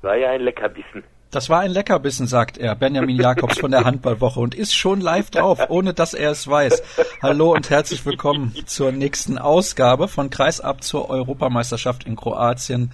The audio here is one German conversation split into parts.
War ja ein Leckerbissen. Das war ein Leckerbissen, sagt er, Benjamin Jakobs von der Handballwoche und ist schon live drauf, ohne dass er es weiß. Hallo und herzlich willkommen zur nächsten Ausgabe von Kreisab zur Europameisterschaft in Kroatien.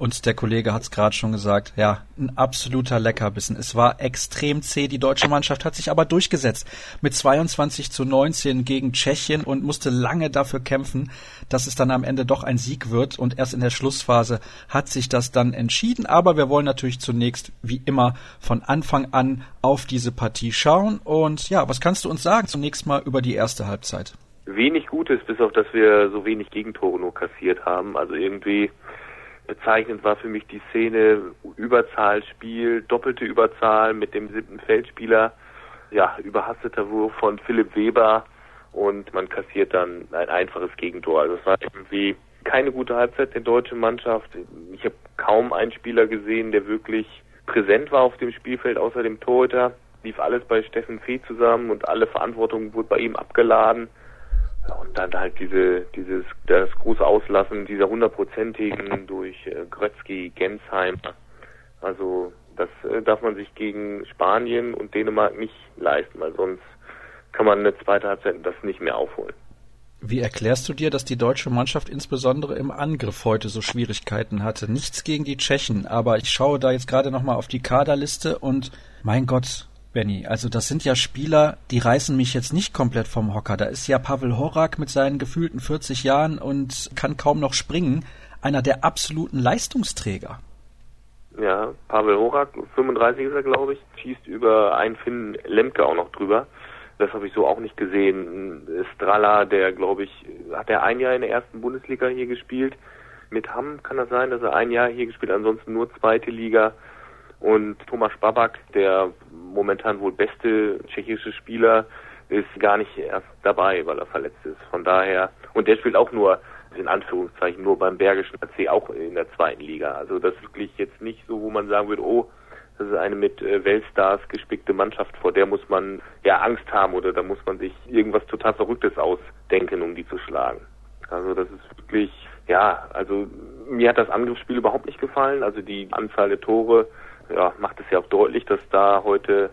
Und der Kollege hat es gerade schon gesagt, ja, ein absoluter Leckerbissen. Es war extrem zäh. Die deutsche Mannschaft hat sich aber durchgesetzt mit 22 zu 19 gegen Tschechien und musste lange dafür kämpfen, dass es dann am Ende doch ein Sieg wird. Und erst in der Schlussphase hat sich das dann entschieden. Aber wir wollen natürlich zunächst, wie immer, von Anfang an auf diese Partie schauen. Und ja, was kannst du uns sagen zunächst mal über die erste Halbzeit? Wenig Gutes, bis auf dass wir so wenig Gegentore nur kassiert haben. Also irgendwie Bezeichnend war für mich die Szene Überzahlspiel, doppelte Überzahl mit dem siebten Feldspieler, ja, überhasteter Wurf von Philipp Weber und man kassiert dann ein einfaches Gegentor. Also es war irgendwie keine gute Halbzeit der deutschen Mannschaft. Ich habe kaum einen Spieler gesehen, der wirklich präsent war auf dem Spielfeld, außer dem Torhüter. Lief alles bei Steffen Fee zusammen und alle Verantwortung wurde bei ihm abgeladen. Und dann halt diese, dieses, das große Auslassen dieser hundertprozentigen durch äh, Grötzky, Gensheim. Also das äh, darf man sich gegen Spanien und Dänemark nicht leisten, weil sonst kann man eine zweite Halbzeit das nicht mehr aufholen. Wie erklärst du dir, dass die deutsche Mannschaft insbesondere im Angriff heute so Schwierigkeiten hatte? Nichts gegen die Tschechen, aber ich schaue da jetzt gerade nochmal auf die Kaderliste und mein Gott, Benny. Also das sind ja Spieler, die reißen mich jetzt nicht komplett vom Hocker. Da ist ja Pavel Horak mit seinen gefühlten 40 Jahren und kann kaum noch springen, einer der absoluten Leistungsträger. Ja, Pavel Horak, 35 ist er, glaube ich, schießt über einen Finn Lemke auch noch drüber. Das habe ich so auch nicht gesehen. Strala, der, glaube ich, hat er ein Jahr in der ersten Bundesliga hier gespielt. Mit Hamm kann das sein, dass er ein Jahr hier gespielt, ansonsten nur zweite Liga. Und Thomas Babak, der momentan wohl beste tschechische Spieler, ist gar nicht erst dabei, weil er verletzt ist. Von daher, und der spielt auch nur, in Anführungszeichen, nur beim Bergischen AC, auch in der zweiten Liga. Also das ist wirklich jetzt nicht so, wo man sagen würde, oh, das ist eine mit äh, Weltstars gespickte Mannschaft, vor der muss man ja Angst haben oder da muss man sich irgendwas total Verrücktes ausdenken, um die zu schlagen. Also das ist wirklich, ja, also mir hat das Angriffsspiel überhaupt nicht gefallen. Also die Anzahl der Tore ja, macht es ja auch deutlich, dass da heute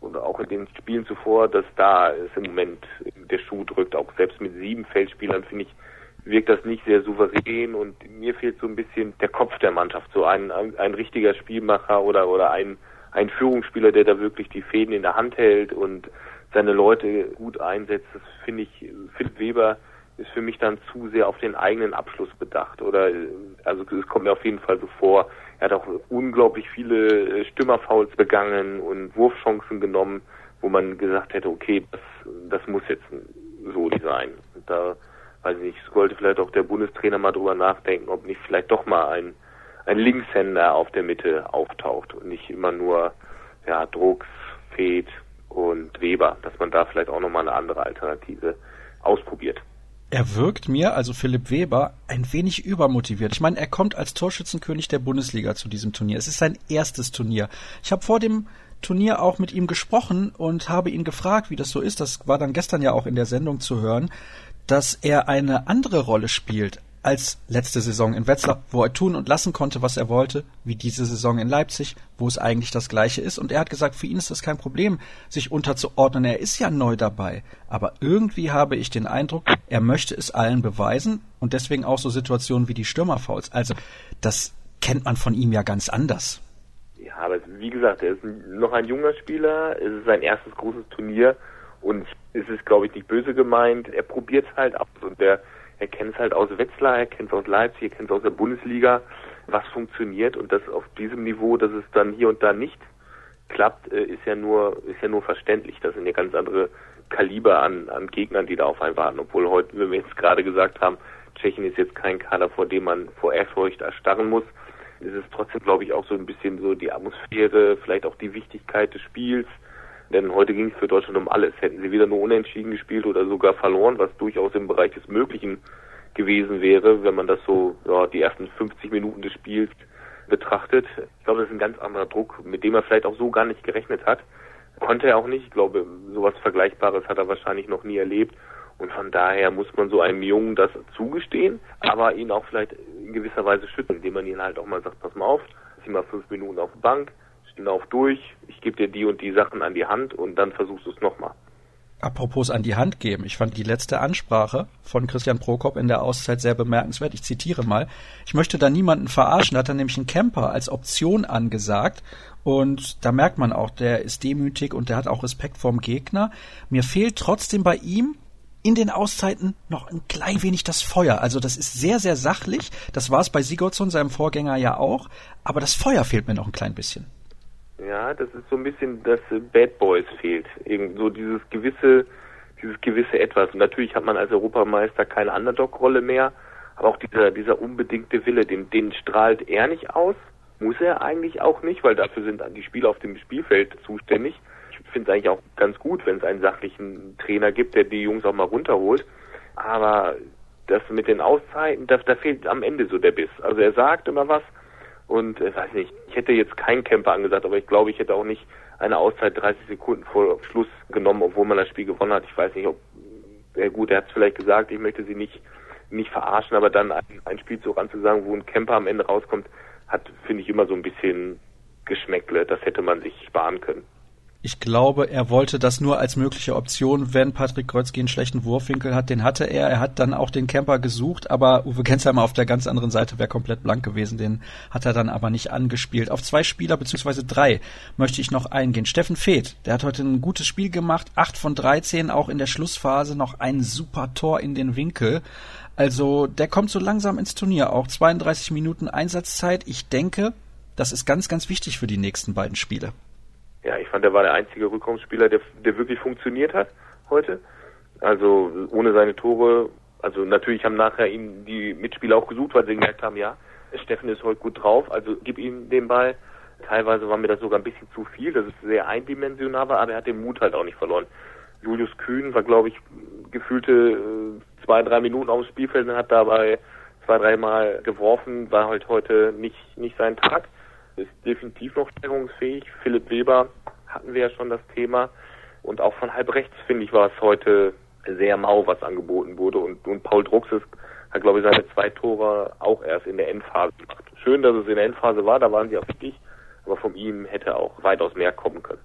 oder auch in den Spielen zuvor, dass da ist im Moment der Schuh drückt. Auch selbst mit sieben Feldspielern finde ich, wirkt das nicht sehr souverän und mir fehlt so ein bisschen der Kopf der Mannschaft, so ein, ein, ein richtiger Spielmacher oder, oder ein, ein Führungsspieler, der da wirklich die Fäden in der Hand hält und seine Leute gut einsetzt. Das finde ich, Philipp Weber ist für mich dann zu sehr auf den eigenen Abschluss bedacht. Oder also es kommt mir auf jeden Fall so vor, er hat auch unglaublich viele äh, Stürmerfouls begangen und Wurfchancen genommen, wo man gesagt hätte, okay, das, das muss jetzt so sein. Und da weiß ich nicht, sollte vielleicht auch der Bundestrainer mal drüber nachdenken, ob nicht vielleicht doch mal ein, ein Linkshänder auf der Mitte auftaucht und nicht immer nur ja, Drucks, Fed und Weber, dass man da vielleicht auch nochmal eine andere Alternative ausprobiert. Er wirkt mir, also Philipp Weber, ein wenig übermotiviert. Ich meine, er kommt als Torschützenkönig der Bundesliga zu diesem Turnier. Es ist sein erstes Turnier. Ich habe vor dem Turnier auch mit ihm gesprochen und habe ihn gefragt, wie das so ist. Das war dann gestern ja auch in der Sendung zu hören, dass er eine andere Rolle spielt als letzte Saison in Wetzlar, wo er tun und lassen konnte, was er wollte, wie diese Saison in Leipzig, wo es eigentlich das gleiche ist. Und er hat gesagt, für ihn ist das kein Problem, sich unterzuordnen. Er ist ja neu dabei. Aber irgendwie habe ich den Eindruck, er möchte es allen beweisen und deswegen auch so Situationen wie die Stürmerfouls. Also, das kennt man von ihm ja ganz anders. Ja, aber wie gesagt, er ist noch ein junger Spieler, es ist sein erstes großes Turnier und es ist, glaube ich, nicht böse gemeint. Er probiert es halt ab und der er kennt es halt aus Wetzlar, er kennt es aus Leipzig, er kennt es aus der Bundesliga, was funktioniert und das auf diesem Niveau, dass es dann hier und da nicht klappt, äh, ist ja nur ist ja nur verständlich. Das sind ja ganz andere Kaliber an, an Gegnern, die da auf einen warten. Obwohl heute, wie wir jetzt gerade gesagt haben, Tschechien ist jetzt kein Kader, vor dem man vor Ehrfurcht erstarren muss. Es ist trotzdem, glaube ich, auch so ein bisschen so die Atmosphäre, vielleicht auch die Wichtigkeit des Spiels. Denn heute ging es für Deutschland um alles. Hätten sie wieder nur unentschieden gespielt oder sogar verloren, was durchaus im Bereich des Möglichen gewesen wäre, wenn man das so ja, die ersten 50 Minuten des Spiels betrachtet. Ich glaube, das ist ein ganz anderer Druck, mit dem er vielleicht auch so gar nicht gerechnet hat. Konnte er auch nicht. Ich glaube, sowas Vergleichbares hat er wahrscheinlich noch nie erlebt. Und von daher muss man so einem Jungen das zugestehen, aber ihn auch vielleicht in gewisser Weise schützen, indem man ihn halt auch mal sagt, pass mal auf, zieh mal fünf Minuten auf die Bank, steh auf durch, ich gebe dir die und die Sachen an die Hand und dann versuchst du es nochmal. Apropos an die Hand geben. Ich fand die letzte Ansprache von Christian Prokop in der Auszeit sehr bemerkenswert. Ich zitiere mal. Ich möchte da niemanden verarschen. Da hat er nämlich einen Camper als Option angesagt. Und da merkt man auch, der ist demütig und der hat auch Respekt vorm Gegner. Mir fehlt trotzdem bei ihm in den Auszeiten noch ein klein wenig das Feuer. Also das ist sehr, sehr sachlich. Das war es bei Sigurdsson, seinem Vorgänger ja auch. Aber das Feuer fehlt mir noch ein klein bisschen. Ja, das ist so ein bisschen, dass Bad Boys fehlt. Eben so dieses gewisse, dieses gewisse Etwas. Und natürlich hat man als Europameister keine Underdog-Rolle mehr, aber auch dieser, dieser unbedingte Wille, den, den strahlt er nicht aus. Muss er eigentlich auch nicht, weil dafür sind die Spieler auf dem Spielfeld zuständig. Ich finde es eigentlich auch ganz gut, wenn es einen sachlichen Trainer gibt, der die Jungs auch mal runterholt. Aber das mit den Auszeiten, da, da fehlt am Ende so der Biss. Also er sagt immer was, und äh, weiß nicht, ich hätte jetzt keinen Camper angesagt, aber ich glaube, ich hätte auch nicht eine Auszeit 30 Sekunden vor Schluss genommen, obwohl man das Spiel gewonnen hat. Ich weiß nicht, ob ja gut, er hat es vielleicht gesagt, ich möchte sie nicht nicht verarschen, aber dann ein, ein Spielzug anzusagen, wo ein Camper am Ende rauskommt, hat, finde ich, immer so ein bisschen Geschmäckle. Das hätte man sich sparen können. Ich glaube, er wollte das nur als mögliche Option, wenn Patrick Kreuzki einen schlechten Wurfwinkel hat. Den hatte er. Er hat dann auch den Camper gesucht, aber Uwe Gensheimer auf der ganz anderen Seite wäre komplett blank gewesen. Den hat er dann aber nicht angespielt. Auf zwei Spieler beziehungsweise drei möchte ich noch eingehen. Steffen Feeth, der hat heute ein gutes Spiel gemacht. Acht von 13, auch in der Schlussphase noch ein super Tor in den Winkel. Also der kommt so langsam ins Turnier. Auch 32 Minuten Einsatzzeit. Ich denke, das ist ganz, ganz wichtig für die nächsten beiden Spiele ja, ich fand, er war der einzige Rückraumspieler, der, der wirklich funktioniert hat heute. Also ohne seine Tore, also natürlich haben nachher ihn die Mitspieler auch gesucht, weil sie gemerkt haben, ja, Steffen ist heute gut drauf, also gib ihm den Ball. Teilweise war mir das sogar ein bisschen zu viel, das ist sehr eindimensional war, aber er hat den Mut halt auch nicht verloren. Julius Kühn war, glaube ich, gefühlte äh, zwei, drei Minuten auf dem Spielfeld und hat dabei zwei, dreimal geworfen, war halt heute nicht, nicht sein Tag ist definitiv noch steigerungsfähig. Philipp Weber hatten wir ja schon das Thema. Und auch von halb rechts, finde ich, war es heute sehr mau, was angeboten wurde. Und, und Paul Druxes hat, glaube ich, seine zwei Tore auch erst in der Endphase gemacht. Schön, dass es in der Endphase war, da waren sie auch wichtig. Aber von ihm hätte auch weitaus mehr kommen können.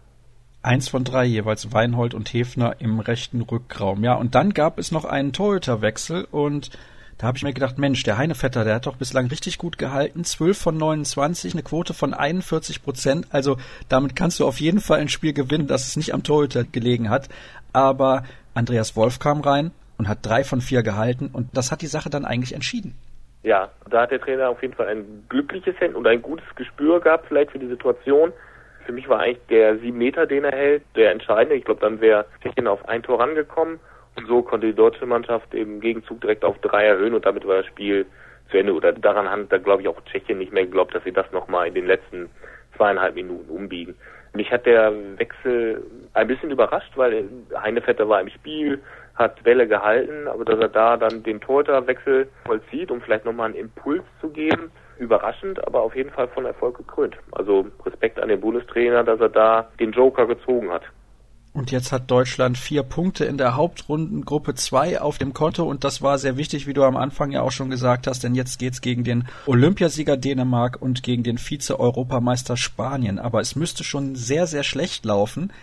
Eins von drei jeweils Weinhold und Hefner im rechten Rückraum. Ja, und dann gab es noch einen Torhüterwechsel und da habe ich mir gedacht, Mensch, der Heinevetter, der hat doch bislang richtig gut gehalten. 12 von 29, eine Quote von 41 Prozent. Also damit kannst du auf jeden Fall ein Spiel gewinnen, dass es nicht am Torhüter gelegen hat. Aber Andreas Wolf kam rein und hat drei von vier gehalten und das hat die Sache dann eigentlich entschieden. Ja, da hat der Trainer auf jeden Fall ein glückliches Händen und ein gutes Gespür gehabt, vielleicht für die Situation. Für mich war eigentlich der sieben Meter, den er hält, der entscheidende. Ich glaube, dann wäre Tschechien auf ein Tor rangekommen. Und so konnte die deutsche Mannschaft im Gegenzug direkt auf drei erhöhen und damit war das Spiel zu Ende. Oder daran hat da glaube ich auch Tschechien nicht mehr geglaubt, dass sie das nochmal in den letzten zweieinhalb Minuten umbiegen. Mich hat der Wechsel ein bisschen überrascht, weil Heinevetter war im Spiel, hat Welle gehalten, aber dass er da dann den Torhüterwechsel vollzieht, um vielleicht nochmal einen Impuls zu geben, überraschend, aber auf jeden Fall von Erfolg gekrönt. Also Respekt an den Bundestrainer, dass er da den Joker gezogen hat. Und jetzt hat Deutschland vier Punkte in der Hauptrundengruppe 2 auf dem Konto und das war sehr wichtig, wie du am Anfang ja auch schon gesagt hast, denn jetzt geht's gegen den Olympiasieger Dänemark und gegen den Vize-Europameister Spanien. Aber es müsste schon sehr, sehr schlecht laufen,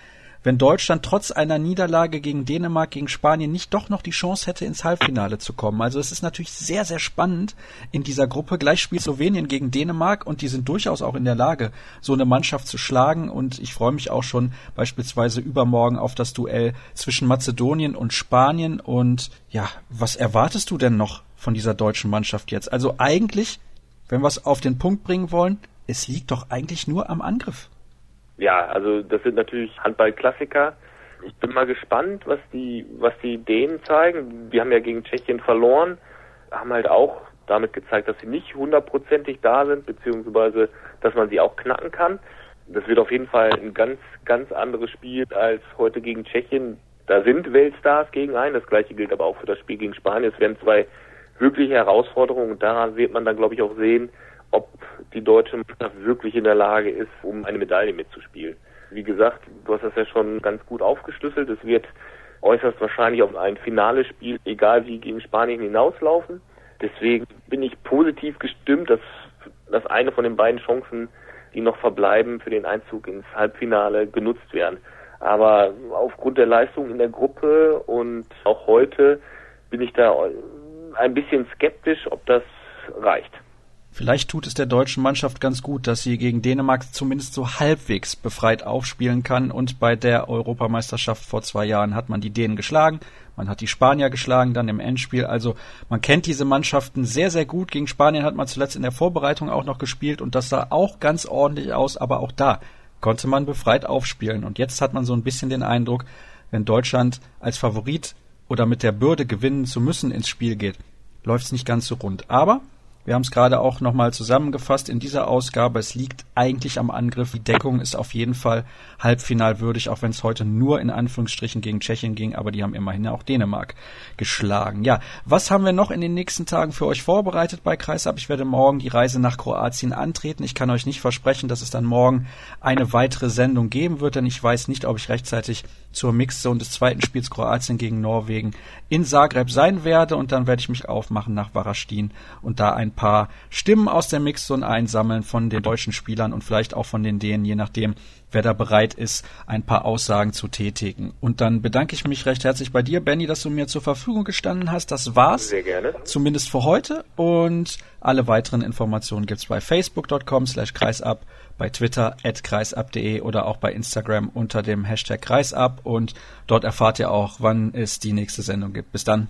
wenn Deutschland trotz einer Niederlage gegen Dänemark, gegen Spanien nicht doch noch die Chance hätte, ins Halbfinale zu kommen. Also es ist natürlich sehr, sehr spannend in dieser Gruppe. Gleich spielt Slowenien gegen Dänemark und die sind durchaus auch in der Lage, so eine Mannschaft zu schlagen. Und ich freue mich auch schon beispielsweise übermorgen auf das Duell zwischen Mazedonien und Spanien. Und ja, was erwartest du denn noch von dieser deutschen Mannschaft jetzt? Also eigentlich, wenn wir es auf den Punkt bringen wollen, es liegt doch eigentlich nur am Angriff ja, also das sind natürlich Handballklassiker. Ich bin mal gespannt, was die, was die Dänen zeigen. Die haben ja gegen Tschechien verloren, haben halt auch damit gezeigt, dass sie nicht hundertprozentig da sind, beziehungsweise dass man sie auch knacken kann. Das wird auf jeden Fall ein ganz, ganz anderes Spiel als heute gegen Tschechien. Da sind Weltstars gegen einen. Das gleiche gilt aber auch für das Spiel gegen Spanien. Es werden zwei wirkliche Herausforderungen und daran wird man dann, glaube ich, auch sehen, ob die deutsche Mannschaft wirklich in der Lage ist, um eine Medaille mitzuspielen. Wie gesagt, du hast das ja schon ganz gut aufgeschlüsselt. Es wird äußerst wahrscheinlich auf ein finales Spiel, egal wie gegen Spanien hinauslaufen. Deswegen bin ich positiv gestimmt, dass, dass eine von den beiden Chancen die noch verbleiben für den Einzug ins Halbfinale genutzt werden. Aber aufgrund der Leistung in der Gruppe und auch heute bin ich da ein bisschen skeptisch, ob das reicht. Vielleicht tut es der deutschen Mannschaft ganz gut, dass sie gegen Dänemark zumindest so halbwegs befreit aufspielen kann. Und bei der Europameisterschaft vor zwei Jahren hat man die Dänen geschlagen, man hat die Spanier geschlagen, dann im Endspiel. Also man kennt diese Mannschaften sehr, sehr gut. Gegen Spanien hat man zuletzt in der Vorbereitung auch noch gespielt und das sah auch ganz ordentlich aus. Aber auch da konnte man befreit aufspielen. Und jetzt hat man so ein bisschen den Eindruck, wenn Deutschland als Favorit oder mit der Bürde gewinnen zu müssen ins Spiel geht, läuft es nicht ganz so rund. Aber wir haben es gerade auch nochmal zusammengefasst in dieser Ausgabe. Es liegt eigentlich am Angriff. Die Deckung ist auf jeden Fall halbfinalwürdig, auch wenn es heute nur in Anführungsstrichen gegen Tschechien ging, aber die haben immerhin auch Dänemark geschlagen. Ja, was haben wir noch in den nächsten Tagen für euch vorbereitet bei Kreisab? Ich werde morgen die Reise nach Kroatien antreten. Ich kann euch nicht versprechen, dass es dann morgen eine weitere Sendung geben wird, denn ich weiß nicht, ob ich rechtzeitig zur Mixzone des zweiten Spiels Kroatien gegen Norwegen in Zagreb sein werde und dann werde ich mich aufmachen nach Varastin und da ein paar Stimmen aus der Mixzone einsammeln von den deutschen Spielern und vielleicht auch von den Dänen, je nachdem, wer da bereit ist, ein paar Aussagen zu tätigen. Und dann bedanke ich mich recht herzlich bei dir, Benny, dass du mir zur Verfügung gestanden hast. Das war's. Sehr gerne. Zumindest für heute. Und alle weiteren Informationen gibt's bei facebook.com slash kreisab, bei Twitter at kreisab.de oder auch bei Instagram unter dem Hashtag kreisab. Und dort erfahrt ihr auch, wann es die nächste Sendung gibt. Bis dann.